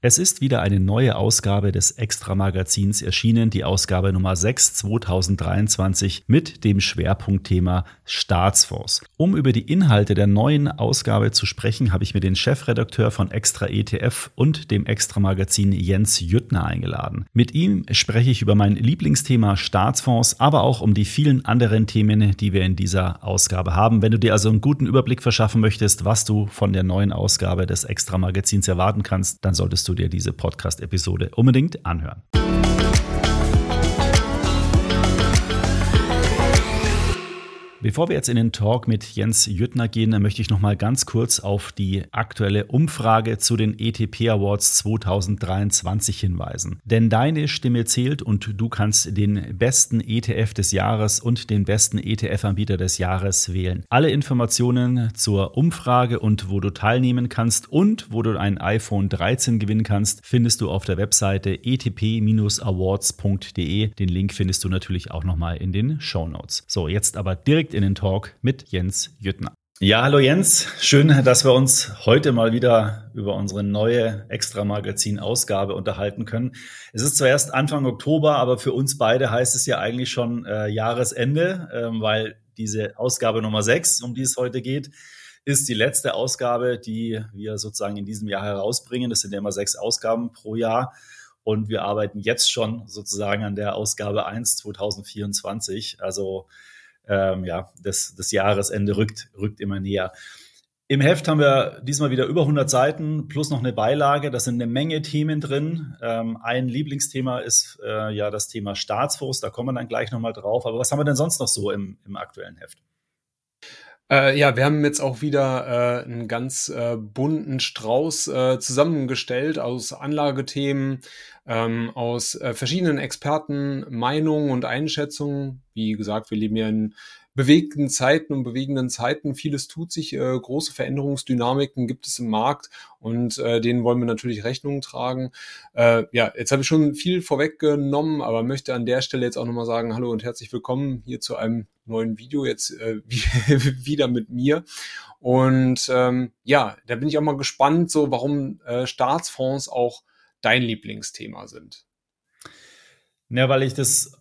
Es ist wieder eine neue Ausgabe des Extra-Magazins erschienen, die Ausgabe Nummer 6 2023 mit dem Schwerpunktthema Staatsfonds. Um über die Inhalte der neuen Ausgabe zu sprechen, habe ich mir den Chefredakteur von Extra ETF und dem Extra-Magazin Jens Jüttner eingeladen. Mit ihm spreche ich über mein Lieblingsthema Staatsfonds, aber auch um die vielen anderen Themen, die wir in dieser Ausgabe haben. Wenn du dir also einen guten Überblick verschaffen möchtest, was du von der neuen Ausgabe des Extra-Magazins erwarten kannst, dann solltest du dir diese Podcast-Episode unbedingt anhören. Bevor wir jetzt in den Talk mit Jens Jüttner gehen, möchte ich noch mal ganz kurz auf die aktuelle Umfrage zu den ETP Awards 2023 hinweisen. Denn deine Stimme zählt und du kannst den besten ETF des Jahres und den besten ETF-Anbieter des Jahres wählen. Alle Informationen zur Umfrage und wo du teilnehmen kannst und wo du ein iPhone 13 gewinnen kannst, findest du auf der Webseite etp-awards.de. Den Link findest du natürlich auch noch mal in den Show Notes. So, jetzt aber direkt direkt in den Talk mit Jens Jüttner. Ja, hallo Jens. Schön, dass wir uns heute mal wieder über unsere neue Extra-Magazin-Ausgabe unterhalten können. Es ist zuerst Anfang Oktober, aber für uns beide heißt es ja eigentlich schon äh, Jahresende, äh, weil diese Ausgabe Nummer 6, um die es heute geht, ist die letzte Ausgabe, die wir sozusagen in diesem Jahr herausbringen. Das sind ja immer sechs Ausgaben pro Jahr. Und wir arbeiten jetzt schon sozusagen an der Ausgabe 1 2024. Also ähm, ja, das, das Jahresende rückt, rückt immer näher. Im Heft haben wir diesmal wieder über 100 Seiten plus noch eine Beilage. Da sind eine Menge Themen drin. Ähm, ein Lieblingsthema ist äh, ja das Thema Staatsfonds. Da kommen wir dann gleich nochmal drauf. Aber was haben wir denn sonst noch so im, im aktuellen Heft? Äh, ja, wir haben jetzt auch wieder äh, einen ganz äh, bunten Strauß äh, zusammengestellt aus Anlagethemen, ähm, aus äh, verschiedenen Experten, Meinungen und Einschätzungen. Wie gesagt, wir leben ja in bewegten Zeiten und bewegenden Zeiten. Vieles tut sich, äh, große Veränderungsdynamiken gibt es im Markt und äh, denen wollen wir natürlich Rechnung tragen. Äh, ja, jetzt habe ich schon viel vorweggenommen, aber möchte an der Stelle jetzt auch nochmal sagen, hallo und herzlich willkommen hier zu einem neuen Video jetzt äh, wieder mit mir. Und ähm, ja, da bin ich auch mal gespannt, so warum äh, Staatsfonds auch dein Lieblingsthema sind. Ja, weil ich das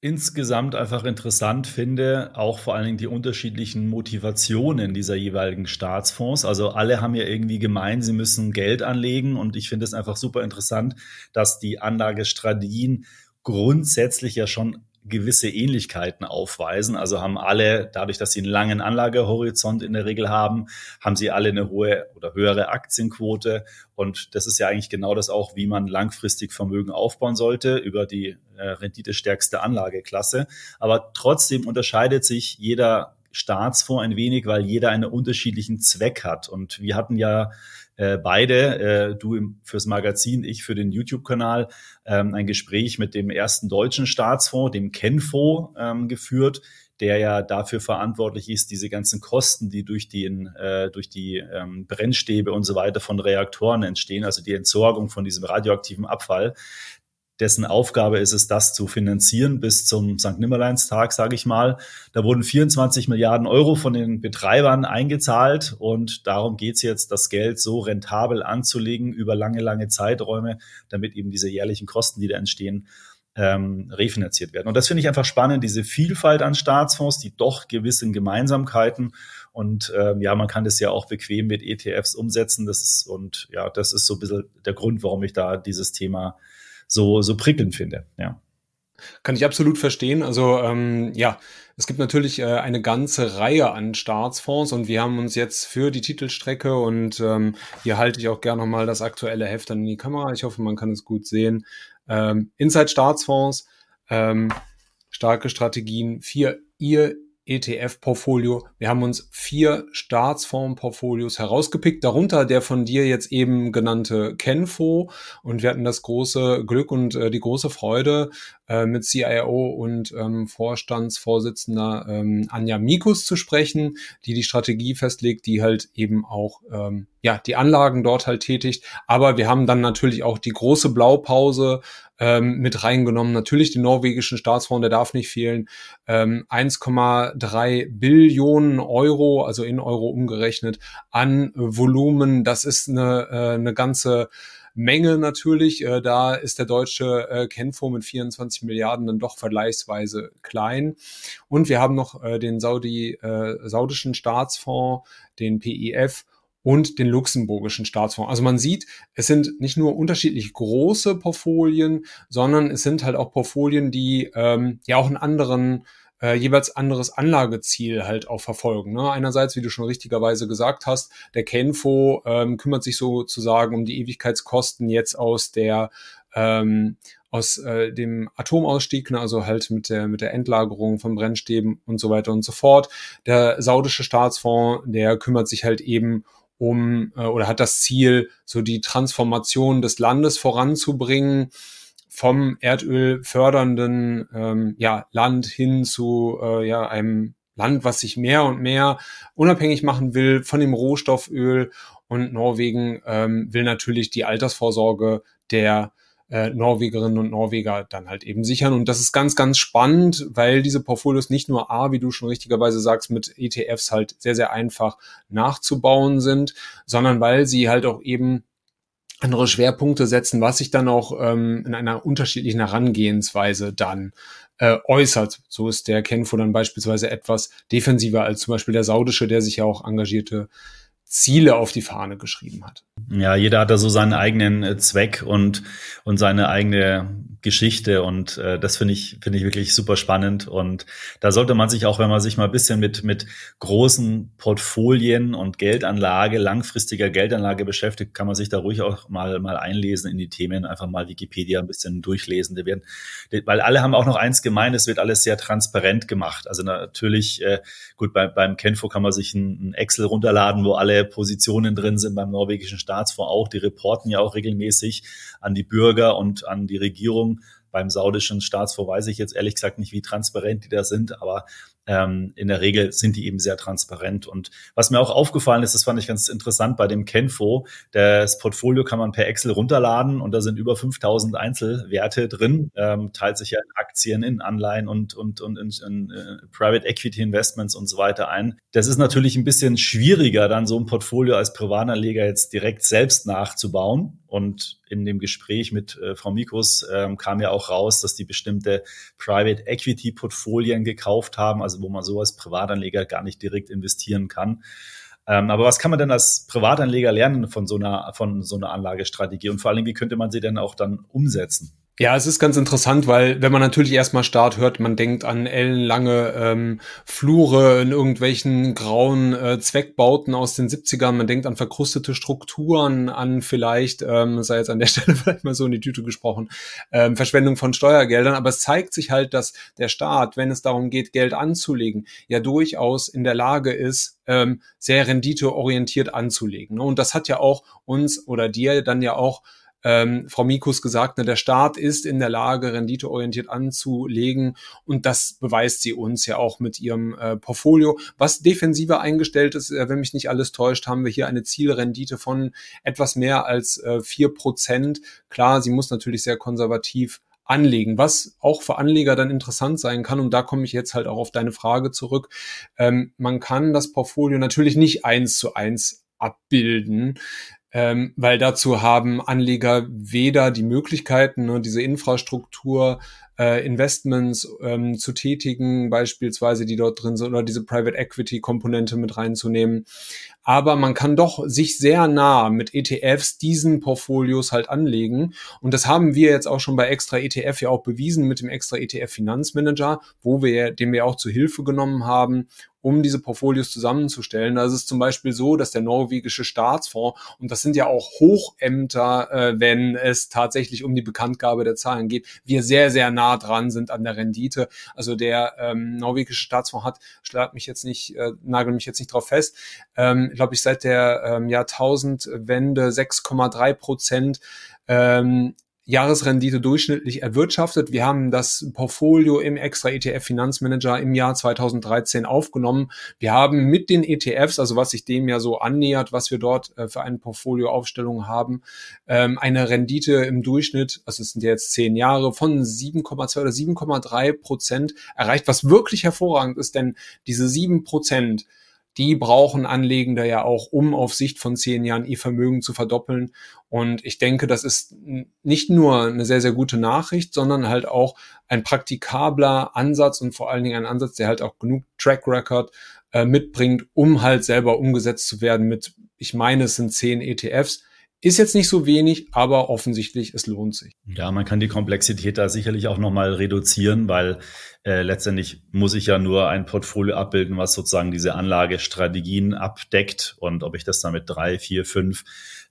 insgesamt einfach interessant finde, auch vor allen Dingen die unterschiedlichen Motivationen dieser jeweiligen Staatsfonds. Also alle haben ja irgendwie gemeint, sie müssen Geld anlegen und ich finde es einfach super interessant, dass die Anlagestrategien grundsätzlich ja schon gewisse Ähnlichkeiten aufweisen. Also haben alle, dadurch, dass sie einen langen Anlagehorizont in der Regel haben, haben sie alle eine hohe oder höhere Aktienquote. Und das ist ja eigentlich genau das auch, wie man langfristig Vermögen aufbauen sollte über die äh, renditestärkste Anlageklasse. Aber trotzdem unterscheidet sich jeder Staatsfonds ein wenig, weil jeder einen unterschiedlichen Zweck hat. Und wir hatten ja äh, beide, äh, du fürs Magazin, ich für den YouTube-Kanal, ähm, ein Gespräch mit dem ersten deutschen Staatsfonds, dem Kenfo, ähm, geführt, der ja dafür verantwortlich ist, diese ganzen Kosten, die durch, den, äh, durch die ähm, Brennstäbe und so weiter von Reaktoren entstehen, also die Entsorgung von diesem radioaktiven Abfall, dessen Aufgabe ist es, das zu finanzieren bis zum St. Nimmerleinstag, sage ich mal. Da wurden 24 Milliarden Euro von den Betreibern eingezahlt und darum geht es jetzt, das Geld so rentabel anzulegen über lange, lange Zeiträume, damit eben diese jährlichen Kosten, die da entstehen, ähm, refinanziert werden. Und das finde ich einfach spannend, diese Vielfalt an Staatsfonds, die doch gewissen Gemeinsamkeiten und ähm, ja, man kann das ja auch bequem mit ETFs umsetzen. Das ist, und ja, das ist so ein bisschen der Grund, warum ich da dieses Thema so, so prickelnd finde. Ja. Kann ich absolut verstehen. Also ähm, ja, es gibt natürlich äh, eine ganze Reihe an Staatsfonds und wir haben uns jetzt für die Titelstrecke und ähm, hier halte ich auch gerne nochmal das aktuelle Heft dann in die Kamera. Ich hoffe, man kann es gut sehen. Ähm, Inside Staatsfonds, ähm, starke Strategien, für ihr ETF-Portfolio. Wir haben uns vier Staatsfonds-Portfolios herausgepickt, darunter der von dir jetzt eben genannte Kenfo. Und wir hatten das große Glück und äh, die große Freude, äh, mit CIO und ähm, Vorstandsvorsitzender ähm, Anja Mikus zu sprechen, die die Strategie festlegt, die halt eben auch ähm, ja die Anlagen dort halt tätigt. Aber wir haben dann natürlich auch die große Blaupause ähm, mit reingenommen. Natürlich den norwegischen Staatsfonds, der darf nicht fehlen. Ähm, 1,3 Billionen Euro, also in Euro umgerechnet, an Volumen. Das ist eine, äh, eine ganze Menge natürlich. Äh, da ist der deutsche äh, Kenfonds mit 24 Milliarden dann doch vergleichsweise klein. Und wir haben noch äh, den Saudi, äh, saudischen Staatsfonds, den PIF und den luxemburgischen Staatsfonds. Also man sieht, es sind nicht nur unterschiedlich große Portfolien, sondern es sind halt auch Portfolien, die ähm, ja auch einen anderen äh, jeweils anderes Anlageziel halt auch verfolgen. Ne? Einerseits, wie du schon richtigerweise gesagt hast, der Kenfo ähm, kümmert sich sozusagen um die Ewigkeitskosten jetzt aus der ähm, aus äh, dem Atomausstieg, ne, also halt mit der mit der Endlagerung von Brennstäben und so weiter und so fort. Der saudische Staatsfonds, der kümmert sich halt eben um äh, oder hat das Ziel, so die Transformation des Landes voranzubringen vom Erdöl fördernden ähm, ja, Land hin zu äh, ja, einem Land, was sich mehr und mehr unabhängig machen will von dem Rohstofföl. Und Norwegen ähm, will natürlich die Altersvorsorge der äh, Norwegerinnen und Norweger dann halt eben sichern. Und das ist ganz, ganz spannend, weil diese Portfolios nicht nur A, wie du schon richtigerweise sagst, mit ETFs halt sehr, sehr einfach nachzubauen sind, sondern weil sie halt auch eben andere Schwerpunkte setzen, was sich dann auch ähm, in einer unterschiedlichen Herangehensweise dann äh, äußert. So ist der Kenfo dann beispielsweise etwas defensiver als zum Beispiel der saudische, der sich ja auch engagierte Ziele auf die Fahne geschrieben hat. Ja, jeder hat da so seinen eigenen äh, Zweck und, und seine eigene Geschichte und äh, das finde ich, finde ich wirklich super spannend und da sollte man sich auch, wenn man sich mal ein bisschen mit, mit großen Portfolien und Geldanlage, langfristiger Geldanlage beschäftigt, kann man sich da ruhig auch mal, mal einlesen in die Themen, einfach mal Wikipedia ein bisschen durchlesen. Die werden, weil alle haben auch noch eins gemeint, es wird alles sehr transparent gemacht. Also natürlich, äh, gut, bei, beim Kenfo kann man sich ein, ein Excel runterladen, wo alle Positionen drin sind beim norwegischen Staatsfonds auch. Die reporten ja auch regelmäßig an die Bürger und an die Regierung. Beim saudischen Staatsfonds weiß ich jetzt ehrlich gesagt nicht, wie transparent die da sind, aber ähm, in der Regel sind die eben sehr transparent. Und was mir auch aufgefallen ist, das fand ich ganz interessant bei dem Kenfo, das Portfolio kann man per Excel runterladen und da sind über 5000 Einzelwerte drin, ähm, teilt sich ja in Aktien, in Anleihen und, und, und in, in uh, Private Equity Investments und so weiter ein. Das ist natürlich ein bisschen schwieriger, dann so ein Portfolio als Privatanleger jetzt direkt selbst nachzubauen. Und in dem Gespräch mit äh, Frau Mikus ähm, kam ja auch raus, dass die bestimmte Private Equity Portfolien gekauft haben, also wo man so als Privatanleger gar nicht direkt investieren kann. Ähm, aber was kann man denn als Privatanleger lernen von so einer, von so einer Anlagestrategie? Und vor allem, wie könnte man sie denn auch dann umsetzen? Ja, es ist ganz interessant, weil wenn man natürlich erstmal Start hört, man denkt an ellenlange ähm, Flure in irgendwelchen grauen äh, Zweckbauten aus den 70ern, man denkt an verkrustete Strukturen, an vielleicht, ähm, sei jetzt an der Stelle vielleicht mal so in die Tüte gesprochen, ähm, Verschwendung von Steuergeldern, aber es zeigt sich halt, dass der Staat, wenn es darum geht, Geld anzulegen, ja durchaus in der Lage ist, ähm, sehr renditeorientiert anzulegen. Und das hat ja auch uns oder dir dann ja auch ähm, Frau Mikus gesagt, ne, der Staat ist in der Lage, renditeorientiert anzulegen und das beweist sie uns ja auch mit ihrem äh, Portfolio. Was defensiver eingestellt ist, äh, wenn mich nicht alles täuscht, haben wir hier eine Zielrendite von etwas mehr als äh, vier äh, Prozent. Klar, sie muss natürlich sehr konservativ anlegen, was auch für Anleger dann interessant sein kann. Und da komme ich jetzt halt auch auf deine Frage zurück. Ähm, man kann das Portfolio natürlich nicht eins zu eins abbilden ähm, weil dazu haben Anleger weder die Möglichkeiten, ne, diese Infrastruktur, äh, Investments ähm, zu tätigen, beispielsweise die dort drin sind, oder diese Private Equity Komponente mit reinzunehmen. Aber man kann doch sich sehr nah mit ETFs diesen Portfolios halt anlegen. Und das haben wir jetzt auch schon bei Extra ETF ja auch bewiesen mit dem Extra ETF Finanzmanager, wo wir, den wir auch zu Hilfe genommen haben um diese Portfolios zusammenzustellen. Da ist es zum Beispiel so, dass der norwegische Staatsfonds, und das sind ja auch Hochämter, äh, wenn es tatsächlich um die Bekanntgabe der Zahlen geht, wir sehr, sehr nah dran sind an der Rendite. Also der ähm, norwegische Staatsfonds hat, schlag mich jetzt nicht, äh, nagel mich jetzt nicht drauf fest, ähm, glaube ich, seit der ähm, Jahrtausendwende 6,3 Prozent ähm, Jahresrendite durchschnittlich erwirtschaftet. Wir haben das Portfolio im extra ETF Finanzmanager im Jahr 2013 aufgenommen. Wir haben mit den ETFs, also was sich dem ja so annähert, was wir dort äh, für eine Portfolioaufstellung haben, ähm, eine Rendite im Durchschnitt, also es sind ja jetzt zehn Jahre, von 7,2 oder 7,3 Prozent erreicht, was wirklich hervorragend ist, denn diese sieben Prozent die brauchen Anlegende ja auch, um auf Sicht von zehn Jahren ihr Vermögen zu verdoppeln. Und ich denke, das ist nicht nur eine sehr, sehr gute Nachricht, sondern halt auch ein praktikabler Ansatz und vor allen Dingen ein Ansatz, der halt auch genug Track Record äh, mitbringt, um halt selber umgesetzt zu werden mit, ich meine, es sind zehn ETFs. Ist jetzt nicht so wenig, aber offensichtlich, es lohnt sich. Ja, man kann die Komplexität da sicherlich auch nochmal reduzieren, weil äh, letztendlich muss ich ja nur ein Portfolio abbilden, was sozusagen diese Anlagestrategien abdeckt. Und ob ich das dann mit drei, vier, fünf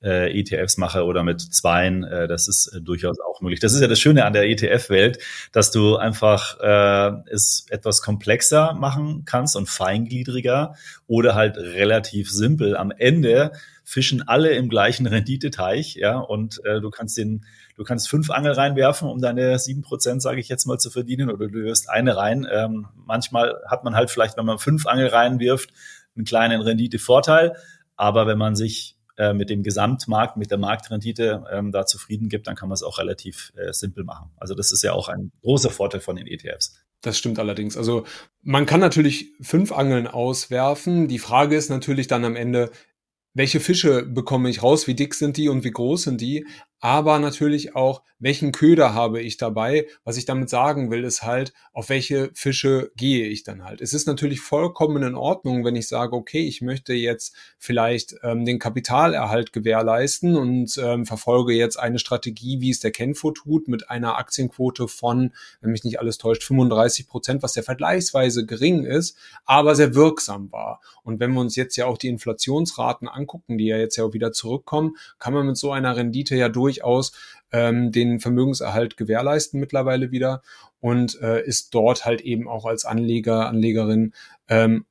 äh, ETFs mache oder mit zweien, äh, das ist äh, durchaus auch möglich. Das ist ja das Schöne an der ETF-Welt, dass du einfach äh, es etwas komplexer machen kannst und feingliedriger oder halt relativ simpel. Am Ende fischen alle im gleichen Renditeteich, ja, und äh, du kannst den, du kannst fünf Angel reinwerfen, um deine sieben Prozent, sage ich jetzt mal, zu verdienen, oder du wirst eine rein. Ähm, manchmal hat man halt vielleicht, wenn man fünf Angel reinwirft, einen kleinen Renditevorteil, aber wenn man sich äh, mit dem Gesamtmarkt, mit der Marktrendite ähm, da zufrieden gibt, dann kann man es auch relativ äh, simpel machen. Also das ist ja auch ein großer Vorteil von den ETFs. Das stimmt allerdings. Also man kann natürlich fünf Angeln auswerfen. Die Frage ist natürlich dann am Ende, welche Fische bekomme ich raus, wie dick sind die und wie groß sind die, aber natürlich auch, welchen Köder habe ich dabei. Was ich damit sagen will, ist halt, auf welche Fische gehe ich dann halt. Es ist natürlich vollkommen in Ordnung, wenn ich sage, okay, ich möchte jetzt vielleicht ähm, den Kapitalerhalt gewährleisten und ähm, verfolge jetzt eine Strategie, wie es der Kenfo tut, mit einer Aktienquote von, wenn mich nicht alles täuscht, 35 Prozent, was ja vergleichsweise gering ist, aber sehr wirksam war. Und wenn wir uns jetzt ja auch die Inflationsraten angucken, die ja jetzt ja auch wieder zurückkommen, kann man mit so einer Rendite ja durch durchaus ähm, den Vermögenserhalt gewährleisten mittlerweile wieder und äh, ist dort halt eben auch als Anleger, Anlegerin ähm,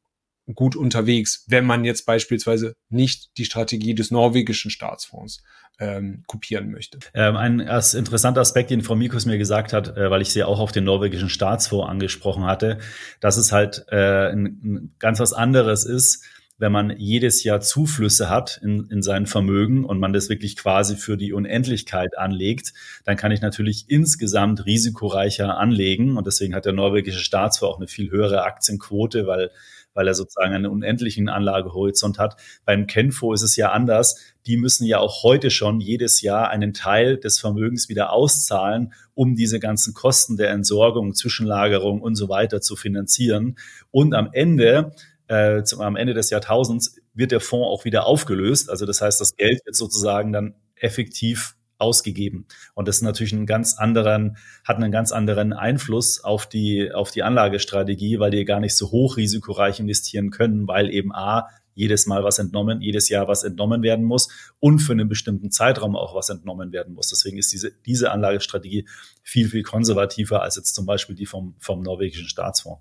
gut unterwegs, wenn man jetzt beispielsweise nicht die Strategie des norwegischen Staatsfonds ähm, kopieren möchte. Ähm, ein interessanter Aspekt, den Frau Mikus mir gesagt hat, äh, weil ich sie auch auf den norwegischen Staatsfonds angesprochen hatte, dass es halt äh, ein, ein ganz was anderes ist, wenn man jedes Jahr Zuflüsse hat in, in sein Vermögen und man das wirklich quasi für die Unendlichkeit anlegt, dann kann ich natürlich insgesamt risikoreicher anlegen. Und deswegen hat der norwegische Staatsfonds auch eine viel höhere Aktienquote, weil weil er sozusagen einen unendlichen Anlagehorizont hat. Beim Kenfo ist es ja anders. Die müssen ja auch heute schon jedes Jahr einen Teil des Vermögens wieder auszahlen, um diese ganzen Kosten der Entsorgung, Zwischenlagerung und so weiter zu finanzieren. Und am Ende äh, zum, am Ende des Jahrtausends wird der Fonds auch wieder aufgelöst. Also das heißt, das Geld wird sozusagen dann effektiv ausgegeben. Und das ist natürlich einen ganz anderen, hat einen ganz anderen Einfluss auf die, auf die Anlagestrategie, weil die gar nicht so hoch risikoreich investieren können, weil eben A, jedes Mal was entnommen, jedes Jahr was entnommen werden muss und für einen bestimmten Zeitraum auch was entnommen werden muss. Deswegen ist diese, diese Anlagestrategie viel, viel konservativer als jetzt zum Beispiel die vom, vom norwegischen Staatsfonds.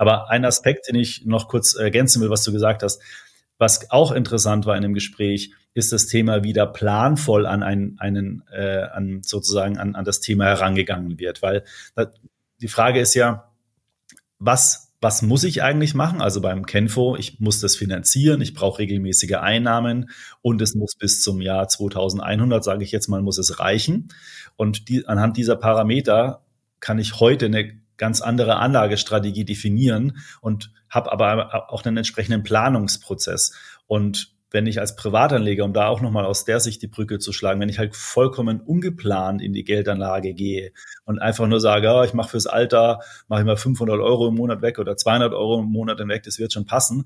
Aber ein Aspekt, den ich noch kurz ergänzen will, was du gesagt hast, was auch interessant war in dem Gespräch, ist das Thema, wie da planvoll an einen, einen äh, an sozusagen an, an das Thema herangegangen wird. Weil die Frage ist ja, was, was muss ich eigentlich machen? Also beim Kenfo, ich muss das finanzieren, ich brauche regelmäßige Einnahmen und es muss bis zum Jahr 2100, sage ich jetzt mal, muss es reichen. Und die, anhand dieser Parameter kann ich heute eine ganz andere Anlagestrategie definieren und habe aber auch einen entsprechenden Planungsprozess. Und wenn ich als Privatanleger, um da auch nochmal aus der Sicht die Brücke zu schlagen, wenn ich halt vollkommen ungeplant in die Geldanlage gehe und einfach nur sage, ja, ich mache fürs Alter, mache ich mal 500 Euro im Monat weg oder 200 Euro im Monat weg, das wird schon passen,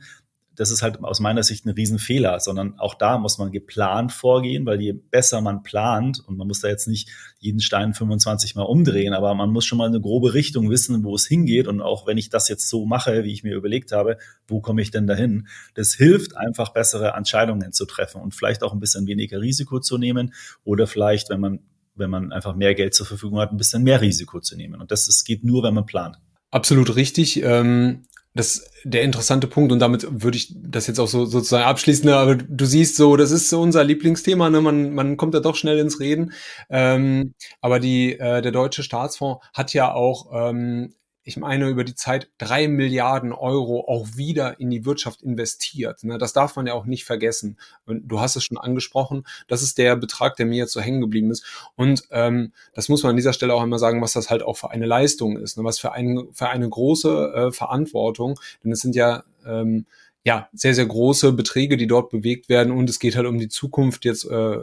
das ist halt aus meiner Sicht ein Riesenfehler, sondern auch da muss man geplant vorgehen, weil je besser man plant, und man muss da jetzt nicht jeden Stein 25 Mal umdrehen, aber man muss schon mal eine grobe Richtung wissen, wo es hingeht. Und auch wenn ich das jetzt so mache, wie ich mir überlegt habe, wo komme ich denn dahin? Das hilft einfach, bessere Entscheidungen zu treffen und vielleicht auch ein bisschen weniger Risiko zu nehmen oder vielleicht, wenn man wenn man einfach mehr Geld zur Verfügung hat, ein bisschen mehr Risiko zu nehmen. Und das, das geht nur, wenn man plant. Absolut richtig. Ähm, das der interessante Punkt und damit würde ich das jetzt auch so sozusagen abschließen. Ne? Aber du siehst so, das ist so unser Lieblingsthema. Ne? Man man kommt da doch schnell ins Reden. Ähm, aber die äh, der deutsche Staatsfonds hat ja auch ähm, ich meine, über die Zeit drei Milliarden Euro auch wieder in die Wirtschaft investiert. Ne? Das darf man ja auch nicht vergessen. Du hast es schon angesprochen, das ist der Betrag, der mir jetzt so hängen geblieben ist. Und ähm, das muss man an dieser Stelle auch einmal sagen, was das halt auch für eine Leistung ist, ne? was für, ein, für eine große äh, Verantwortung. Denn es sind ja ähm, ja, sehr, sehr große Beträge, die dort bewegt werden und es geht halt um die Zukunft jetzt äh,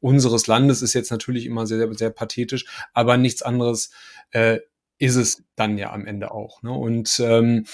unseres Landes, ist jetzt natürlich immer sehr, sehr, sehr pathetisch, aber nichts anderes äh, ist es dann ja am Ende auch. Ne? Und ähm,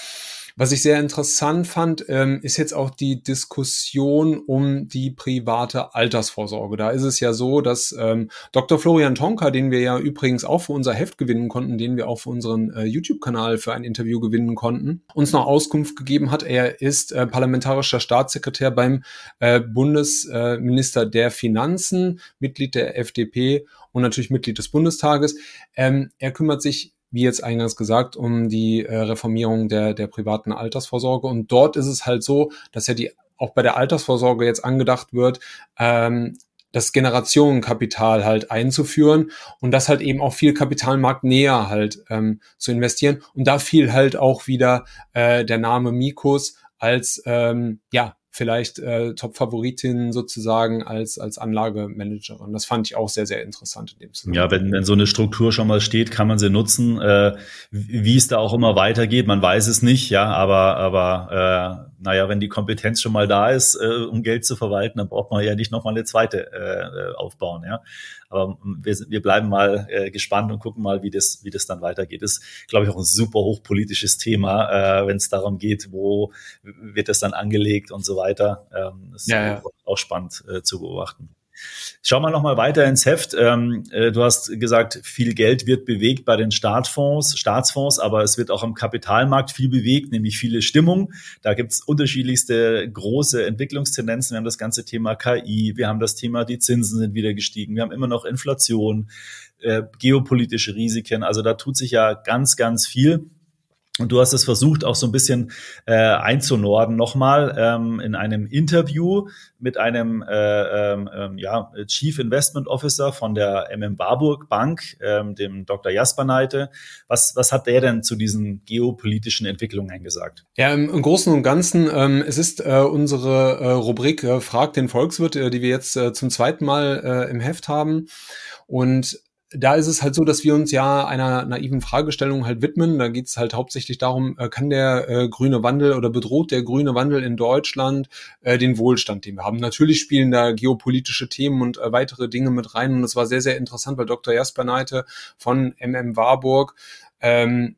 was ich sehr interessant fand, ähm, ist jetzt auch die Diskussion um die private Altersvorsorge. Da ist es ja so, dass ähm, Dr. Florian Tonka, den wir ja übrigens auch für unser Heft gewinnen konnten, den wir auch für unseren äh, YouTube-Kanal für ein Interview gewinnen konnten, uns noch Auskunft gegeben hat. Er ist äh, parlamentarischer Staatssekretär beim äh, Bundesminister der Finanzen, Mitglied der FDP und natürlich Mitglied des Bundestages. Ähm, er kümmert sich wie jetzt eingangs gesagt, um die äh, Reformierung der, der privaten Altersvorsorge. Und dort ist es halt so, dass ja die auch bei der Altersvorsorge jetzt angedacht wird, ähm, das Generationenkapital halt einzuführen und das halt eben auch viel Kapitalmarkt näher halt ähm, zu investieren. Und da fiel halt auch wieder äh, der Name Mikos als ähm, ja vielleicht äh, Top-Favoritin sozusagen als, als Anlagemanagerin. Das fand ich auch sehr, sehr interessant in dem Zusammenhang. Ja, wenn, wenn so eine Struktur schon mal steht, kann man sie nutzen. Äh, wie es da auch immer weitergeht, man weiß es nicht, ja, aber, aber äh, naja, wenn die Kompetenz schon mal da ist, äh, um Geld zu verwalten, dann braucht man ja nicht nochmal eine zweite äh, aufbauen, ja. Aber wir, wir bleiben mal äh, gespannt und gucken mal, wie das, wie das dann weitergeht. Das ist, glaube ich, auch ein super hochpolitisches Thema, äh, wenn es darum geht, wo wird das dann angelegt und so weiter. Ähm, das ja, ist ja. auch spannend äh, zu beobachten. Schauen wir nochmal weiter ins Heft. Ähm, äh, du hast gesagt, viel Geld wird bewegt bei den Staatsfonds, Staatsfonds, aber es wird auch am Kapitalmarkt viel bewegt, nämlich viele Stimmung. Da gibt es unterschiedlichste große Entwicklungstendenzen. Wir haben das ganze Thema KI, wir haben das Thema, die Zinsen sind wieder gestiegen, wir haben immer noch Inflation, äh, geopolitische Risiken. Also da tut sich ja ganz, ganz viel. Und du hast es versucht, auch so ein bisschen äh, einzunorden nochmal ähm, in einem Interview mit einem äh, ähm, ähm ja, Chief Investment Officer von der MM Warburg Bank, ähm, dem Dr. Jasper Neite. Was, was hat der denn zu diesen geopolitischen Entwicklungen gesagt? Ja, im, im Großen und Ganzen, ähm, es ist äh, unsere äh, Rubrik äh, Frag den Volkswirt, äh, die wir jetzt äh, zum zweiten Mal äh, im Heft haben. Und da ist es halt so, dass wir uns ja einer naiven Fragestellung halt widmen. Da geht es halt hauptsächlich darum, äh, kann der äh, grüne Wandel oder bedroht der grüne Wandel in Deutschland äh, den Wohlstand, den wir haben. Natürlich spielen da geopolitische Themen und äh, weitere Dinge mit rein. Und es war sehr, sehr interessant, weil Dr. Jasper Neite von MM Warburg ähm,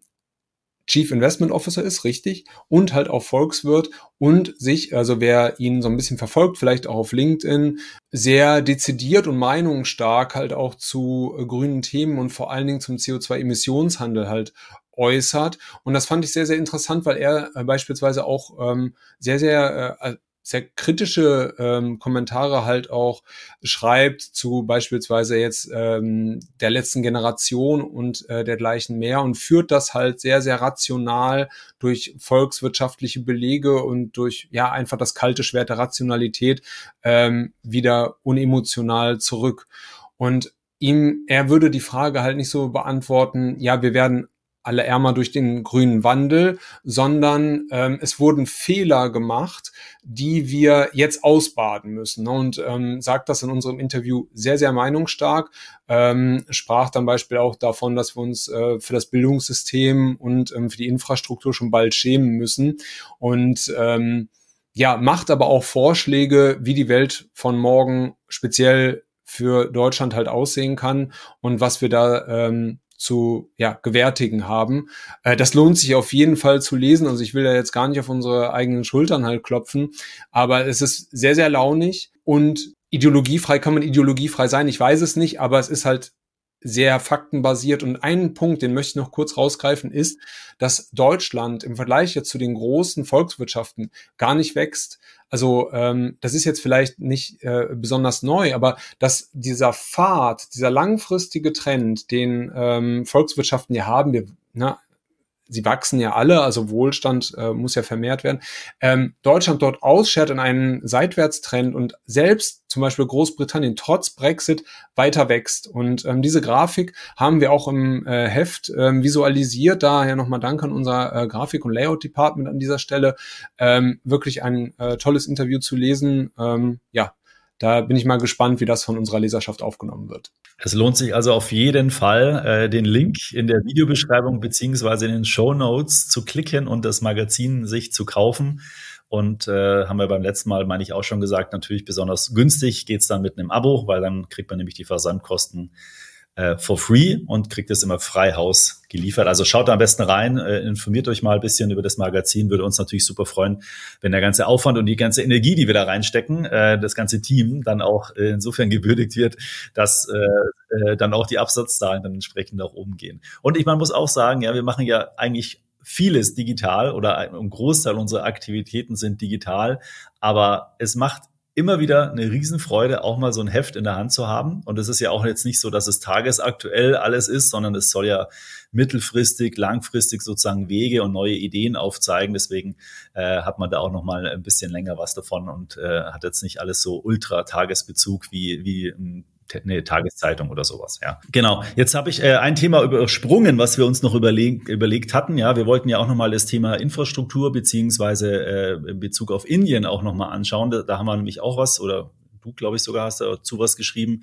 Chief Investment Officer ist, richtig, und halt auch Volkswirt und sich, also wer ihn so ein bisschen verfolgt, vielleicht auch auf LinkedIn, sehr dezidiert und meinungsstark halt auch zu äh, grünen Themen und vor allen Dingen zum CO2-Emissionshandel halt äußert. Und das fand ich sehr, sehr interessant, weil er äh, beispielsweise auch ähm, sehr, sehr äh, sehr kritische ähm, Kommentare halt auch schreibt zu beispielsweise jetzt ähm, der letzten Generation und äh, dergleichen mehr und führt das halt sehr, sehr rational durch volkswirtschaftliche Belege und durch ja einfach das kalte Schwert der Rationalität ähm, wieder unemotional zurück. Und ihm, er würde die Frage halt nicht so beantworten, ja, wir werden alle ärmer durch den grünen Wandel, sondern ähm, es wurden Fehler gemacht, die wir jetzt ausbaden müssen. Und ähm, sagt das in unserem Interview sehr, sehr meinungsstark, ähm, sprach dann Beispiel auch davon, dass wir uns äh, für das Bildungssystem und ähm, für die Infrastruktur schon bald schämen müssen. Und ähm, ja, macht aber auch Vorschläge, wie die Welt von morgen speziell für Deutschland halt aussehen kann und was wir da ähm, zu ja, gewärtigen haben. Äh, das lohnt sich auf jeden Fall zu lesen. Also ich will da jetzt gar nicht auf unsere eigenen Schultern halt klopfen, aber es ist sehr, sehr launig und ideologiefrei kann man ideologiefrei sein. Ich weiß es nicht, aber es ist halt sehr faktenbasiert. Und einen Punkt, den möchte ich noch kurz rausgreifen, ist, dass Deutschland im Vergleich jetzt zu den großen Volkswirtschaften gar nicht wächst. Also ähm, das ist jetzt vielleicht nicht äh, besonders neu, aber dass dieser Pfad, dieser langfristige Trend, den ähm, Volkswirtschaften ja haben, wir, na, sie wachsen ja alle, also Wohlstand äh, muss ja vermehrt werden, ähm, Deutschland dort ausschert in einen Seitwärtstrend und selbst zum Beispiel Großbritannien trotz Brexit weiter wächst. Und ähm, diese Grafik haben wir auch im äh, Heft ähm, visualisiert. Daher nochmal Dank an unser äh, Grafik- und Layout-Department an dieser Stelle. Ähm, wirklich ein äh, tolles Interview zu lesen. Ähm, ja, da bin ich mal gespannt, wie das von unserer Leserschaft aufgenommen wird. Es lohnt sich also auf jeden Fall, äh, den Link in der Videobeschreibung beziehungsweise in den Show Notes zu klicken und das Magazin sich zu kaufen. Und äh, haben wir beim letzten Mal, meine ich, auch schon gesagt, natürlich besonders günstig geht's dann mit einem Abo, weil dann kriegt man nämlich die Versandkosten äh, for free und kriegt es immer frei Haus geliefert. Also schaut da am besten rein, äh, informiert euch mal ein bisschen über das Magazin, würde uns natürlich super freuen, wenn der ganze Aufwand und die ganze Energie, die wir da reinstecken, äh, das ganze Team dann auch äh, insofern gewürdigt wird, dass äh, äh, dann auch die Absatzzahlen dann entsprechend nach oben gehen. Und ich man muss auch sagen, ja, wir machen ja eigentlich vieles digital oder ein Großteil unserer Aktivitäten sind digital, aber es macht immer wieder eine Riesenfreude, auch mal so ein Heft in der Hand zu haben. Und es ist ja auch jetzt nicht so, dass es tagesaktuell alles ist, sondern es soll ja mittelfristig, langfristig sozusagen Wege und neue Ideen aufzeigen. Deswegen äh, hat man da auch noch mal ein bisschen länger was davon und äh, hat jetzt nicht alles so ultra Tagesbezug wie, wie ein eine Tageszeitung oder sowas, ja. Genau. Jetzt habe ich äh, ein Thema übersprungen, was wir uns noch überleg überlegt hatten. Ja, wir wollten ja auch nochmal das Thema Infrastruktur beziehungsweise äh, in Bezug auf Indien auch nochmal anschauen. Da, da haben wir nämlich auch was oder du, glaube ich, sogar hast dazu was geschrieben.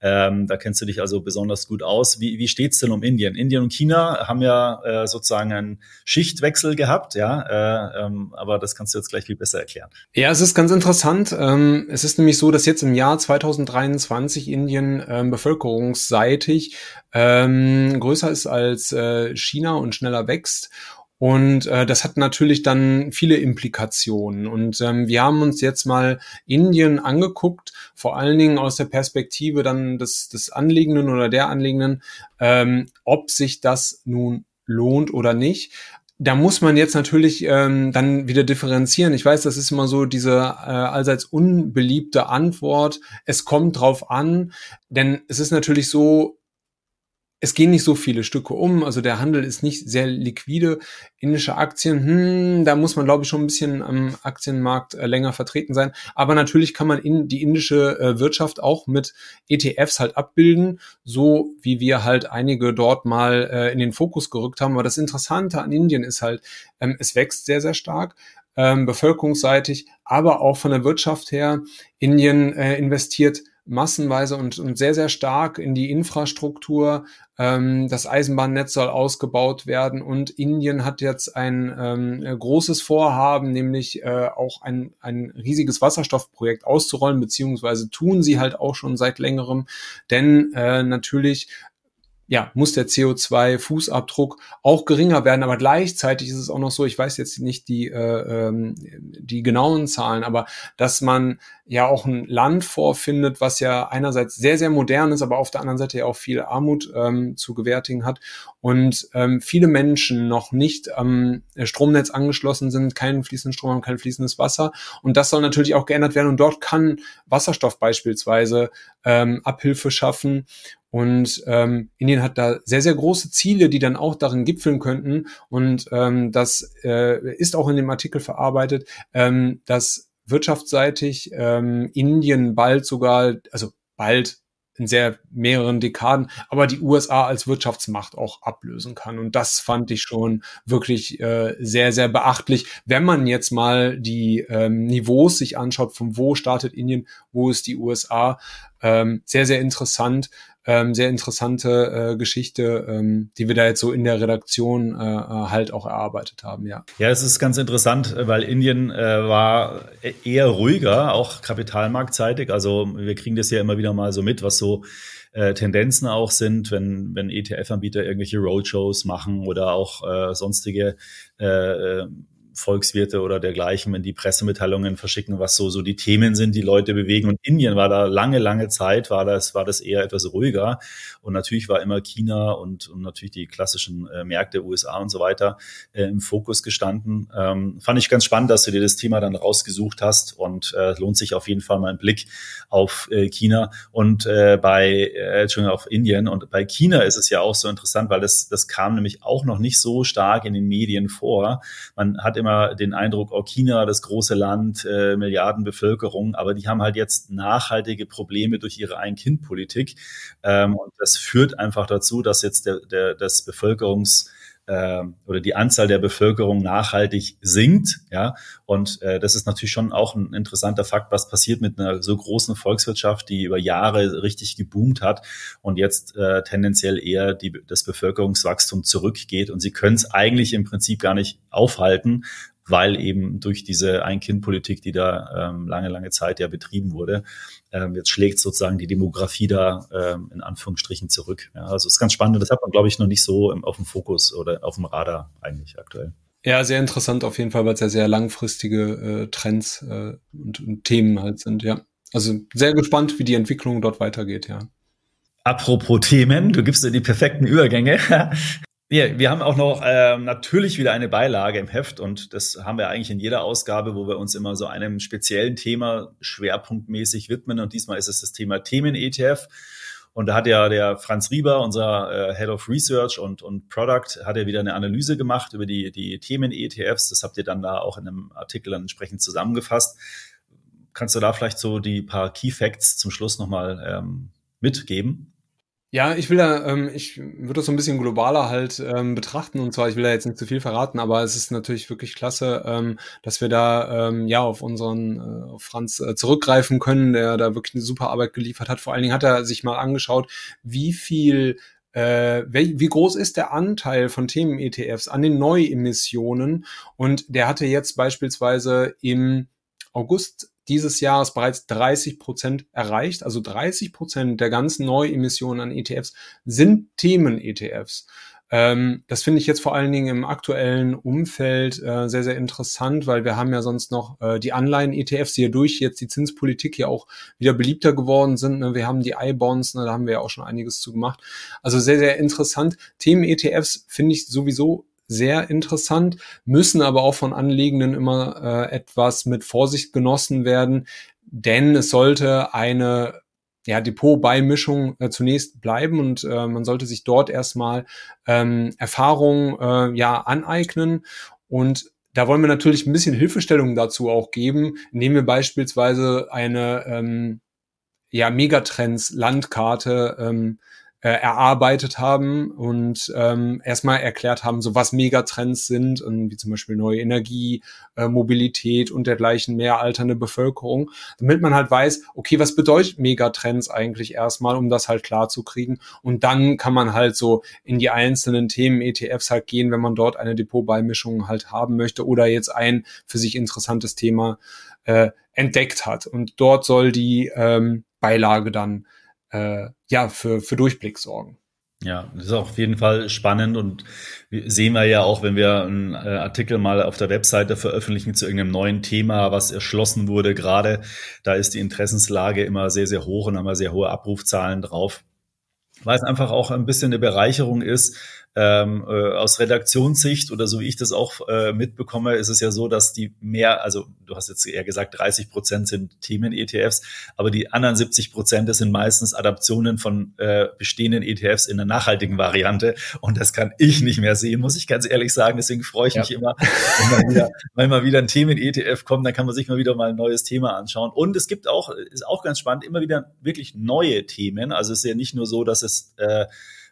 Ähm, da kennst du dich also besonders gut aus. Wie, wie steht's denn um Indien? Indien und China haben ja äh, sozusagen einen Schichtwechsel gehabt, ja, äh, ähm, aber das kannst du jetzt gleich viel besser erklären. Ja, es ist ganz interessant. Ähm, es ist nämlich so, dass jetzt im Jahr 2023 Indien ähm, bevölkerungsseitig ähm, größer ist als äh, China und schneller wächst. Und äh, das hat natürlich dann viele Implikationen. Und ähm, wir haben uns jetzt mal Indien angeguckt, vor allen Dingen aus der Perspektive dann des, des Anliegenden oder der Anliegenden, ähm, ob sich das nun lohnt oder nicht da muss man jetzt natürlich ähm, dann wieder differenzieren. Ich weiß, das ist immer so diese äh, allseits unbeliebte Antwort. Es kommt drauf an, denn es ist natürlich so, es gehen nicht so viele Stücke um, also der Handel ist nicht sehr liquide. Indische Aktien, hm, da muss man, glaube ich, schon ein bisschen am Aktienmarkt äh, länger vertreten sein. Aber natürlich kann man in die indische äh, Wirtschaft auch mit ETFs halt abbilden, so wie wir halt einige dort mal äh, in den Fokus gerückt haben. Aber das Interessante an Indien ist halt, ähm, es wächst sehr, sehr stark. Ähm, bevölkerungsseitig, aber auch von der Wirtschaft her. Indien äh, investiert massenweise und, und sehr, sehr stark in die Infrastruktur. Ähm, das Eisenbahnnetz soll ausgebaut werden und Indien hat jetzt ein ähm, großes Vorhaben, nämlich äh, auch ein, ein riesiges Wasserstoffprojekt auszurollen, beziehungsweise tun sie halt auch schon seit längerem, denn äh, natürlich ja, muss der CO2-Fußabdruck auch geringer werden. Aber gleichzeitig ist es auch noch so, ich weiß jetzt nicht die, äh, ähm, die genauen Zahlen, aber dass man ja auch ein Land vorfindet, was ja einerseits sehr, sehr modern ist, aber auf der anderen Seite ja auch viel Armut ähm, zu gewärtigen hat und ähm, viele Menschen noch nicht am Stromnetz angeschlossen sind, keinen fließenden Strom haben, kein fließendes Wasser. Und das soll natürlich auch geändert werden. Und dort kann Wasserstoff beispielsweise ähm, Abhilfe schaffen. Und ähm, Indien hat da sehr, sehr große Ziele, die dann auch darin gipfeln könnten. Und ähm, das äh, ist auch in dem Artikel verarbeitet, ähm, dass wirtschaftsseitig ähm, Indien bald sogar, also bald in sehr mehreren Dekaden, aber die USA als Wirtschaftsmacht auch ablösen kann. Und das fand ich schon wirklich äh, sehr, sehr beachtlich, wenn man jetzt mal die ähm, Niveaus sich anschaut, von wo startet Indien, wo ist die USA. Ähm, sehr, sehr interessant ähm, sehr interessante äh, Geschichte, ähm, die wir da jetzt so in der Redaktion äh, äh, halt auch erarbeitet haben, ja. Ja, es ist ganz interessant, weil Indien äh, war eher ruhiger, auch kapitalmarktseitig. Also wir kriegen das ja immer wieder mal so mit, was so äh, Tendenzen auch sind, wenn, wenn ETF-Anbieter irgendwelche Roadshows machen oder auch äh, sonstige äh, Volkswirte oder dergleichen, wenn die Pressemitteilungen verschicken, was so, so die Themen sind, die Leute bewegen. Und Indien war da lange, lange Zeit, war das, war das eher etwas ruhiger. Und natürlich war immer China und, und natürlich die klassischen äh, Märkte, USA und so weiter, äh, im Fokus gestanden. Ähm, fand ich ganz spannend, dass du dir das Thema dann rausgesucht hast und äh, lohnt sich auf jeden Fall mal ein Blick auf äh, China und äh, bei, äh, Entschuldigung, auf Indien. Und bei China ist es ja auch so interessant, weil das, das kam nämlich auch noch nicht so stark in den Medien vor. Man hat immer immer den Eindruck, oh, China, das große Land, äh, Milliarden Bevölkerung, aber die haben halt jetzt nachhaltige Probleme durch ihre Ein-Kind-Politik. Ähm, und das führt einfach dazu, dass jetzt der, der, das Bevölkerungs- äh, oder die Anzahl der Bevölkerung nachhaltig sinkt. Ja, und äh, das ist natürlich schon auch ein interessanter Fakt, was passiert mit einer so großen Volkswirtschaft, die über Jahre richtig geboomt hat und jetzt äh, tendenziell eher die, das Bevölkerungswachstum zurückgeht und sie können es eigentlich im Prinzip gar nicht aufhalten, weil eben durch diese Ein-Kind-Politik, die da ähm, lange, lange Zeit ja betrieben wurde, ähm, jetzt schlägt sozusagen die Demografie da ähm, in Anführungsstrichen zurück. Ja, also es ist ganz spannend. Das hat man, glaube ich, noch nicht so auf dem Fokus oder auf dem Radar eigentlich aktuell. Ja, sehr interessant auf jeden Fall, weil es ja sehr langfristige äh, Trends äh, und, und Themen halt sind, ja. Also sehr gespannt, wie die Entwicklung dort weitergeht, ja. Apropos Themen, du gibst dir die perfekten Übergänge. Ja, wir haben auch noch ähm, natürlich wieder eine Beilage im Heft und das haben wir eigentlich in jeder Ausgabe, wo wir uns immer so einem speziellen Thema schwerpunktmäßig widmen und diesmal ist es das Thema Themen-ETF. Und da hat ja der Franz Rieber, unser äh, Head of Research und, und Product, hat ja wieder eine Analyse gemacht über die, die Themen-ETFs. Das habt ihr dann da auch in einem Artikel dann entsprechend zusammengefasst. Kannst du da vielleicht so die paar Key Facts zum Schluss nochmal ähm, mitgeben? Ja, ich will da, ähm, ich würde das so ein bisschen globaler halt ähm, betrachten und zwar, ich will da jetzt nicht zu viel verraten, aber es ist natürlich wirklich klasse, ähm, dass wir da ähm, ja auf unseren äh, auf Franz äh, zurückgreifen können, der da wirklich eine super Arbeit geliefert hat. Vor allen Dingen hat er sich mal angeschaut, wie viel äh, wie, wie groß ist der Anteil von Themen-ETFs an den Neuemissionen? Und der hatte jetzt beispielsweise im August dieses Jahres bereits 30 Prozent erreicht. Also 30 Prozent der ganzen Neuemissionen an ETFs sind Themen-ETFs. Ähm, das finde ich jetzt vor allen Dingen im aktuellen Umfeld äh, sehr, sehr interessant, weil wir haben ja sonst noch äh, die Anleihen-ETFs, die ja durch jetzt die Zinspolitik ja auch wieder beliebter geworden sind. Ne? Wir haben die I-Bonds, ne? da haben wir ja auch schon einiges zu gemacht. Also sehr, sehr interessant. Themen-ETFs finde ich sowieso sehr interessant, müssen aber auch von Anlegenden immer äh, etwas mit Vorsicht genossen werden, denn es sollte eine ja, Depotbeimischung äh, zunächst bleiben und äh, man sollte sich dort erstmal ähm, Erfahrung äh, ja aneignen. Und da wollen wir natürlich ein bisschen Hilfestellung dazu auch geben, indem wir beispielsweise eine ähm, ja, Megatrends Landkarte ähm, äh, erarbeitet haben und ähm, erstmal erklärt haben, so was Megatrends sind, und wie zum Beispiel neue Energie, äh, Mobilität und dergleichen mehr alternde Bevölkerung, damit man halt weiß, okay, was bedeutet Megatrends eigentlich erstmal, um das halt klar zu kriegen. Und dann kann man halt so in die einzelnen Themen ETFs halt gehen, wenn man dort eine Depotbeimischung halt haben möchte oder jetzt ein für sich interessantes Thema äh, entdeckt hat. Und dort soll die ähm, Beilage dann äh, ja, für, für Durchblick sorgen. Ja, das ist auf jeden Fall spannend und sehen wir ja auch, wenn wir einen äh, Artikel mal auf der Webseite veröffentlichen zu irgendeinem neuen Thema, was erschlossen wurde gerade, da ist die Interessenslage immer sehr, sehr hoch und haben wir sehr hohe Abrufzahlen drauf, weil es einfach auch ein bisschen eine Bereicherung ist, ähm, äh, aus Redaktionssicht oder so wie ich das auch äh, mitbekomme, ist es ja so, dass die mehr, also du hast jetzt eher gesagt, 30 Prozent sind Themen-ETFs, aber die anderen 70 Prozent, das sind meistens Adaptionen von äh, bestehenden ETFs in der nachhaltigen Variante. Und das kann ich nicht mehr sehen, muss ich ganz ehrlich sagen. Deswegen freue ich ja. mich immer, wenn mal wieder, wenn mal wieder ein Themen-ETF kommt, dann kann man sich mal wieder mal ein neues Thema anschauen. Und es gibt auch, ist auch ganz spannend, immer wieder wirklich neue Themen. Also es ist ja nicht nur so, dass es äh,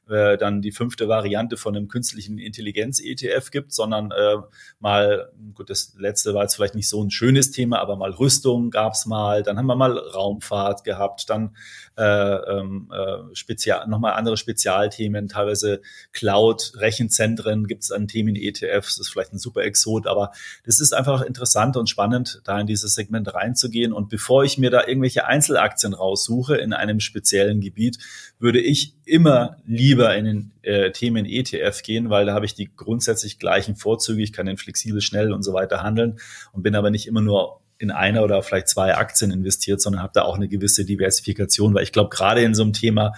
äh, dann die fünfte Variante von einem künstlichen Intelligenz-ETF gibt, sondern äh, mal, gut, das letzte war jetzt vielleicht nicht so ein schönes Thema, aber mal Rüstung gab's mal, dann haben wir mal Raumfahrt gehabt, dann äh, ähm, äh, spezial, nochmal andere Spezialthemen, teilweise Cloud, Rechenzentren gibt's an Themen ETFs, ist vielleicht ein super Exot, aber das ist einfach interessant und spannend, da in dieses Segment reinzugehen. Und bevor ich mir da irgendwelche Einzelaktien raussuche in einem speziellen Gebiet, würde ich immer lieber in den äh, Themen ETF gehen, weil da habe ich die grundsätzlich gleichen Vorzüge. Ich kann den flexibel, schnell und so weiter handeln und bin aber nicht immer nur in einer oder vielleicht zwei Aktien investiert, sondern habe da auch eine gewisse Diversifikation, weil ich glaube, gerade in so einem Thema,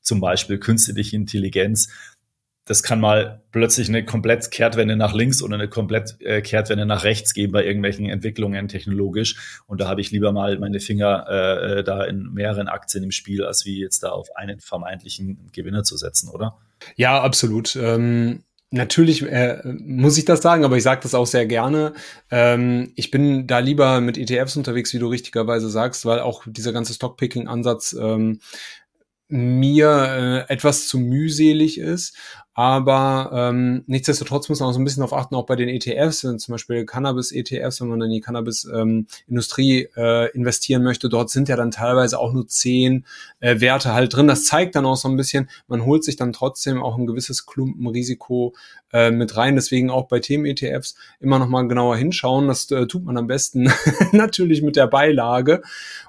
zum Beispiel künstliche Intelligenz, das kann mal plötzlich eine komplett Kehrtwende nach links oder eine komplett äh, Kehrtwende nach rechts geben bei irgendwelchen Entwicklungen technologisch. Und da habe ich lieber mal meine Finger äh, äh, da in mehreren Aktien im Spiel, als wie jetzt da auf einen vermeintlichen Gewinner zu setzen, oder? Ja, absolut. Ähm Natürlich äh, muss ich das sagen, aber ich sage das auch sehr gerne. Ähm, ich bin da lieber mit ETFs unterwegs, wie du richtigerweise sagst, weil auch dieser ganze Stockpicking-Ansatz ähm, mir äh, etwas zu mühselig ist. Aber ähm, nichtsdestotrotz muss man auch so ein bisschen darauf achten, auch bei den ETFs, zum Beispiel Cannabis-ETFs, wenn man in die Cannabis-Industrie ähm, äh, investieren möchte, dort sind ja dann teilweise auch nur zehn äh, Werte halt drin. Das zeigt dann auch so ein bisschen, man holt sich dann trotzdem auch ein gewisses Klumpenrisiko äh, mit rein. Deswegen auch bei Themen-ETFs immer noch mal genauer hinschauen. Das äh, tut man am besten natürlich mit der Beilage.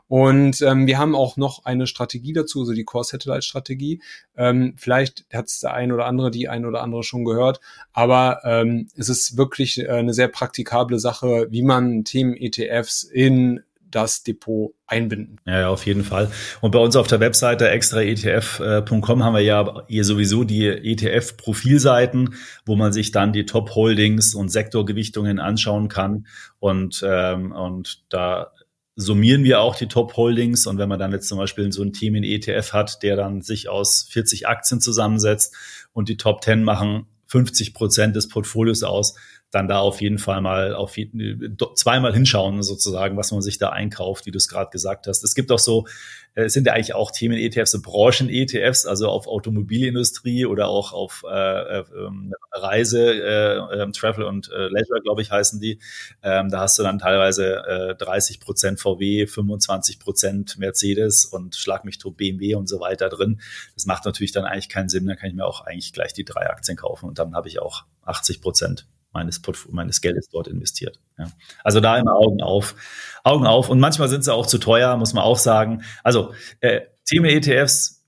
Und ähm, wir haben auch noch eine Strategie dazu, also die Core Satellite Strategie. Ähm, vielleicht hat es der ein oder andere, die ein oder andere schon gehört, aber ähm, es ist wirklich äh, eine sehr praktikable Sache, wie man Themen-ETFs in das Depot einbinden. Ja, auf jeden Fall. Und bei uns auf der Webseite extraetf.com haben wir ja hier sowieso die ETF-Profilseiten, wo man sich dann die Top-Holdings und Sektorgewichtungen anschauen kann. Und, ähm, und da summieren wir auch die Top-Holdings. Und wenn man dann jetzt zum Beispiel so ein Team in ETF hat, der dann sich aus 40 Aktien zusammensetzt und die Top 10 machen 50 Prozent des Portfolios aus, dann da auf jeden Fall mal auf jeden, zweimal hinschauen sozusagen, was man sich da einkauft, wie du es gerade gesagt hast. Es gibt auch so, äh, es sind ja eigentlich auch Themen-ETFs, so Branchen-ETFs, also auf Automobilindustrie oder auch auf äh, äh, ähm, Reise, äh, ähm, Travel und äh, Leisure, glaube ich, heißen die. Ähm, da hast du dann teilweise äh, 30 Prozent VW, 25 Prozent Mercedes und Schlag mich tot BMW und so weiter drin. Das macht natürlich dann eigentlich keinen Sinn. Da kann ich mir auch eigentlich gleich die drei Aktien kaufen und dann habe ich auch 80 Prozent meines, meines Geldes dort investiert. Ja. Also da immer Augen auf, Augen auf. Und manchmal sind sie auch zu teuer, muss man auch sagen. Also äh, Thema ETFs,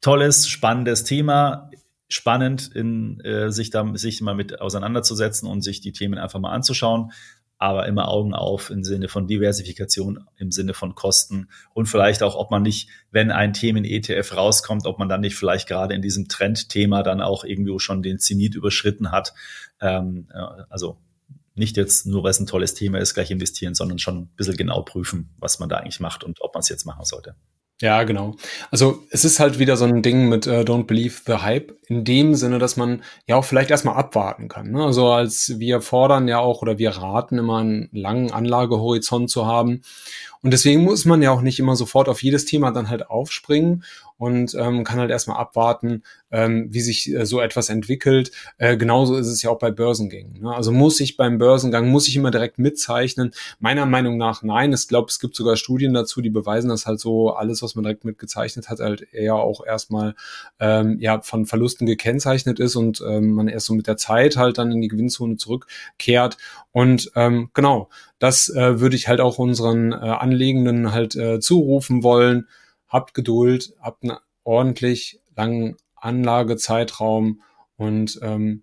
tolles, spannendes Thema. Spannend, in, äh, sich da sich mal mit auseinanderzusetzen und sich die Themen einfach mal anzuschauen aber immer Augen auf im Sinne von Diversifikation, im Sinne von Kosten und vielleicht auch, ob man nicht, wenn ein Themen-ETF rauskommt, ob man dann nicht vielleicht gerade in diesem Trendthema dann auch irgendwie schon den Zenit überschritten hat. Ähm, also nicht jetzt nur, weil es ein tolles Thema ist, gleich investieren, sondern schon ein bisschen genau prüfen, was man da eigentlich macht und ob man es jetzt machen sollte. Ja, genau. Also es ist halt wieder so ein Ding mit äh, Don't Believe the Hype, in dem Sinne, dass man ja auch vielleicht erstmal abwarten kann. Ne? Also als wir fordern ja auch oder wir raten immer einen langen Anlagehorizont zu haben. Und deswegen muss man ja auch nicht immer sofort auf jedes Thema dann halt aufspringen und ähm, kann halt erstmal abwarten, ähm, wie sich äh, so etwas entwickelt. Äh, genauso ist es ja auch bei Börsengängen. Ne? Also muss ich beim Börsengang, muss ich immer direkt mitzeichnen? Meiner Meinung nach nein. Ich glaube, es gibt sogar Studien dazu, die beweisen, dass halt so alles, was man direkt mitgezeichnet hat, halt eher auch erstmal ähm, ja von Verlusten gekennzeichnet ist und ähm, man erst so mit der Zeit halt dann in die Gewinnzone zurückkehrt. Und ähm, genau, das äh, würde ich halt auch unseren äh, Anlegenden halt äh, zurufen wollen habt Geduld, habt einen ordentlich langen Anlagezeitraum und ähm,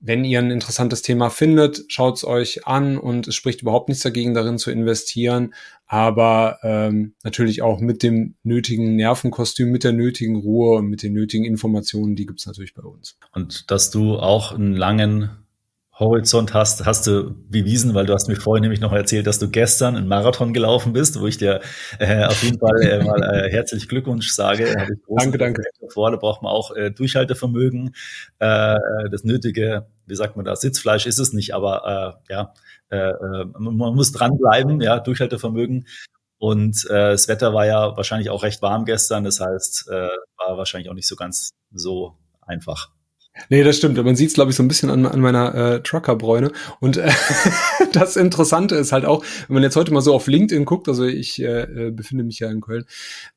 wenn ihr ein interessantes Thema findet, schaut es euch an und es spricht überhaupt nichts dagegen, darin zu investieren, aber ähm, natürlich auch mit dem nötigen Nervenkostüm, mit der nötigen Ruhe und mit den nötigen Informationen, die gibt's natürlich bei uns. Und dass du auch einen langen Horizont hast, hast du bewiesen, weil du hast mir vorhin nämlich noch erzählt, dass du gestern einen Marathon gelaufen bist, wo ich dir äh, auf jeden Fall äh, mal äh, herzlich Glückwunsch sage. danke, danke. Vor, da braucht man auch äh, Durchhaltevermögen, äh, das nötige, wie sagt man da, Sitzfleisch ist es nicht, aber äh, ja, äh, äh man muss dranbleiben, ja, Durchhaltevermögen. Und äh, das Wetter war ja wahrscheinlich auch recht warm gestern, das heißt, äh, war wahrscheinlich auch nicht so ganz so einfach. Nee, das stimmt. Man sieht es, glaube ich, so ein bisschen an, an meiner äh, Truckerbräune. Und äh, das Interessante ist halt auch, wenn man jetzt heute mal so auf LinkedIn guckt, also ich äh, äh, befinde mich ja in Köln.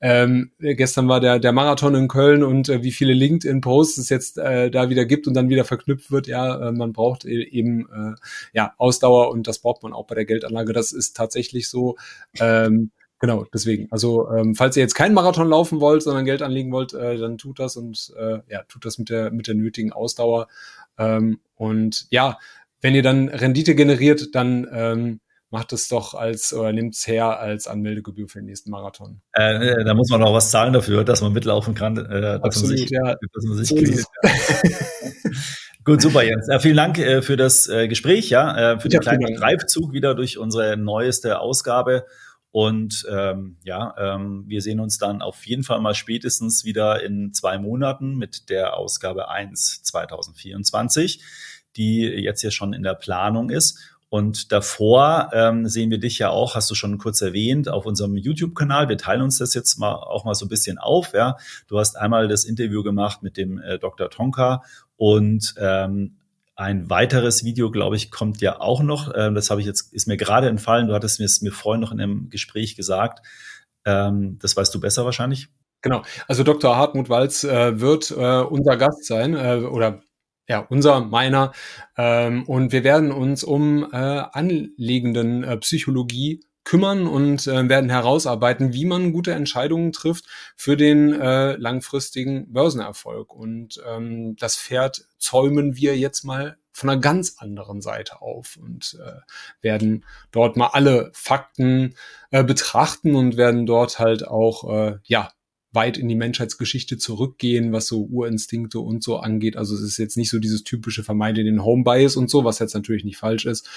Ähm, gestern war der, der Marathon in Köln und äh, wie viele LinkedIn-Posts es jetzt äh, da wieder gibt und dann wieder verknüpft wird, ja, äh, man braucht e-, eben äh, ja Ausdauer und das braucht man auch bei der Geldanlage. Das ist tatsächlich so. Ähm, Genau, deswegen. Also ähm, falls ihr jetzt keinen Marathon laufen wollt, sondern Geld anlegen wollt, äh, dann tut das und äh, ja, tut das mit der mit der nötigen Ausdauer. Ähm, und ja, wenn ihr dann Rendite generiert, dann ähm, macht es doch als oder nimmt es her als Anmeldegebühr für den nächsten Marathon. Äh, da muss man auch was zahlen dafür, dass man mitlaufen kann. Äh, Absolut, sich, ja. Dass man sich so Gut, super, Jens. Äh, vielen Dank äh, für das äh, Gespräch, ja, äh, für den ja, kleinen Greifzug wieder durch unsere neueste Ausgabe. Und ähm, ja, ähm, wir sehen uns dann auf jeden Fall mal spätestens wieder in zwei Monaten mit der Ausgabe 1 2024, die jetzt hier schon in der Planung ist. Und davor ähm, sehen wir dich ja auch, hast du schon kurz erwähnt, auf unserem YouTube-Kanal. Wir teilen uns das jetzt mal auch mal so ein bisschen auf. Ja, du hast einmal das Interview gemacht mit dem äh, Dr. Tonka und ähm, ein weiteres Video, glaube ich, kommt ja auch noch. Ähm, das habe ich jetzt, ist mir gerade entfallen. Du hattest mir es mir vorhin noch in einem Gespräch gesagt. Ähm, das weißt du besser wahrscheinlich. Genau. Also Dr. Hartmut Walz äh, wird äh, unser Gast sein äh, oder ja, unser, meiner. Ähm, und wir werden uns um äh, anlegenden äh, Psychologie kümmern und äh, werden herausarbeiten, wie man gute Entscheidungen trifft für den äh, langfristigen Börsenerfolg. Und ähm, das Pferd zäumen wir jetzt mal von einer ganz anderen Seite auf und äh, werden dort mal alle Fakten äh, betrachten und werden dort halt auch äh, ja weit in die Menschheitsgeschichte zurückgehen, was so Urinstinkte und so angeht. Also es ist jetzt nicht so dieses typische Vermeide den Home Bias und so, was jetzt natürlich nicht falsch ist.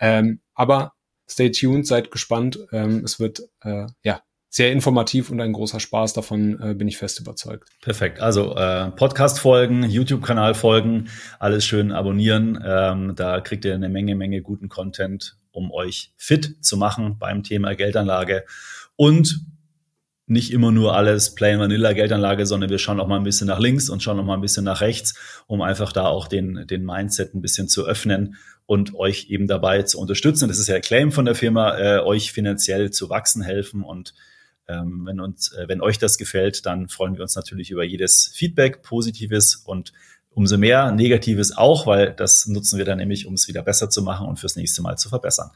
Ähm, aber stay tuned, seid gespannt. Ähm, es wird äh, ja sehr informativ und ein großer Spaß. Davon äh, bin ich fest überzeugt. Perfekt. Also äh, Podcast-Folgen, YouTube-Kanal folgen, alles schön abonnieren. Ähm, da kriegt ihr eine Menge, Menge guten Content, um euch fit zu machen beim Thema Geldanlage. Und nicht immer nur alles Plain Vanilla Geldanlage, sondern wir schauen auch mal ein bisschen nach links und schauen auch mal ein bisschen nach rechts, um einfach da auch den, den Mindset ein bisschen zu öffnen und euch eben dabei zu unterstützen. Das ist ja der Claim von der Firma, äh, euch finanziell zu wachsen helfen und ähm, wenn uns, äh, wenn euch das gefällt, dann freuen wir uns natürlich über jedes Feedback, positives und umso mehr negatives auch, weil das nutzen wir dann nämlich, um es wieder besser zu machen und fürs nächste Mal zu verbessern.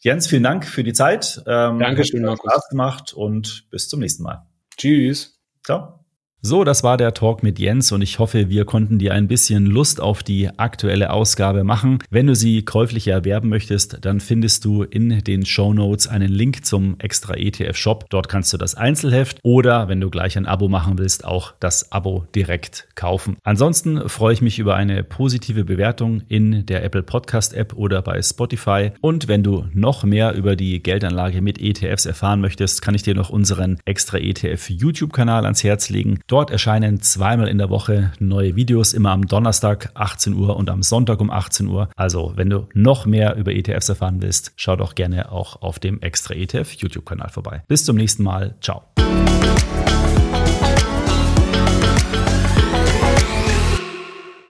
Jens, vielen Dank für die Zeit. Ähm, Dankeschön, Markus. Spaß gemacht und bis zum nächsten Mal. Tschüss. Ciao. So, das war der Talk mit Jens und ich hoffe, wir konnten dir ein bisschen Lust auf die aktuelle Ausgabe machen. Wenn du sie käuflich erwerben möchtest, dann findest du in den Show Notes einen Link zum extra ETF Shop. Dort kannst du das Einzelheft oder wenn du gleich ein Abo machen willst, auch das Abo direkt kaufen. Ansonsten freue ich mich über eine positive Bewertung in der Apple Podcast App oder bei Spotify. Und wenn du noch mehr über die Geldanlage mit ETFs erfahren möchtest, kann ich dir noch unseren extra ETF YouTube Kanal ans Herz legen. Dort erscheinen zweimal in der Woche neue Videos, immer am Donnerstag 18 Uhr und am Sonntag um 18 Uhr. Also, wenn du noch mehr über ETFs erfahren willst, schau doch gerne auch auf dem Extra ETF YouTube-Kanal vorbei. Bis zum nächsten Mal. Ciao.